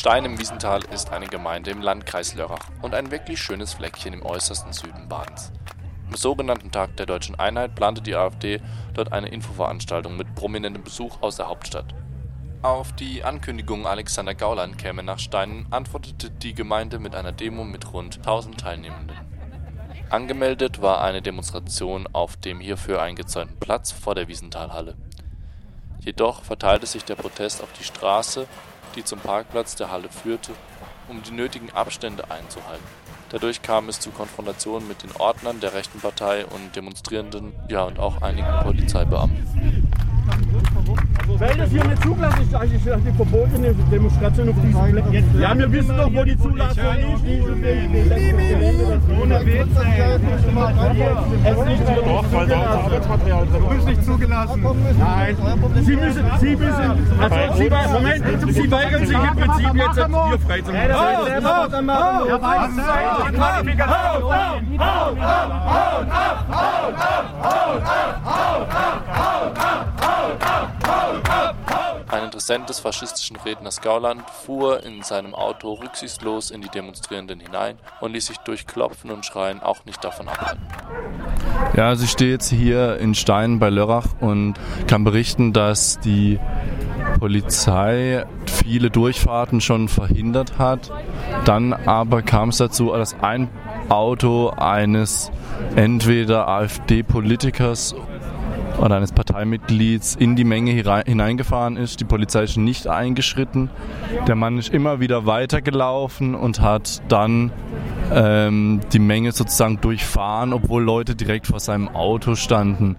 Stein im Wiesental ist eine Gemeinde im Landkreis Lörrach und ein wirklich schönes Fleckchen im äußersten Süden Badens. Am sogenannten Tag der Deutschen Einheit plante die AfD dort eine Infoveranstaltung mit prominentem Besuch aus der Hauptstadt. Auf die Ankündigung, Alexander Gauland käme nach Steinen, antwortete die Gemeinde mit einer Demo mit rund 1000 Teilnehmenden. Angemeldet war eine Demonstration auf dem hierfür eingezäunten Platz vor der Wiesenthalhalle. Jedoch verteilte sich der Protest auf die Straße, die zum Parkplatz der Halle führte, um die nötigen Abstände einzuhalten. Dadurch kam es zu Konfrontationen mit den Ordnern der rechten Partei und Demonstrierenden, ja und auch einigen Polizeibeamten. Weil das hier nicht zugelassen ist, eigentlich ist die verbotene Demonstration auf diesem Fleck. Ja, wir wissen doch, wo die Zulassung ist. Doch, weil da ist Arbeitsmaterial drin. Du bist nicht zugelassen. Nein. Sie müssen, Sie müssen, also Sie, Moment, Sie weigern sich im Prinzip jetzt hier frei zu machen. Oh, oh, oh, oh, was ist Qualifikation? Ein Interessent des faschistischen Redners Gauland fuhr in seinem Auto rücksichtslos in die Demonstrierenden hinein und ließ sich durch Klopfen und Schreien auch nicht davon abhalten. Ja, also ich stehe jetzt hier in Stein bei Lörrach und kann berichten, dass die Polizei viele Durchfahrten schon verhindert hat. Dann aber kam es dazu, dass ein Auto eines entweder AfD-Politikers oder eines Parteimitglieds in die Menge hineingefahren ist. Die Polizei ist nicht eingeschritten. Der Mann ist immer wieder weitergelaufen und hat dann ähm, die Menge sozusagen durchfahren, obwohl Leute direkt vor seinem Auto standen.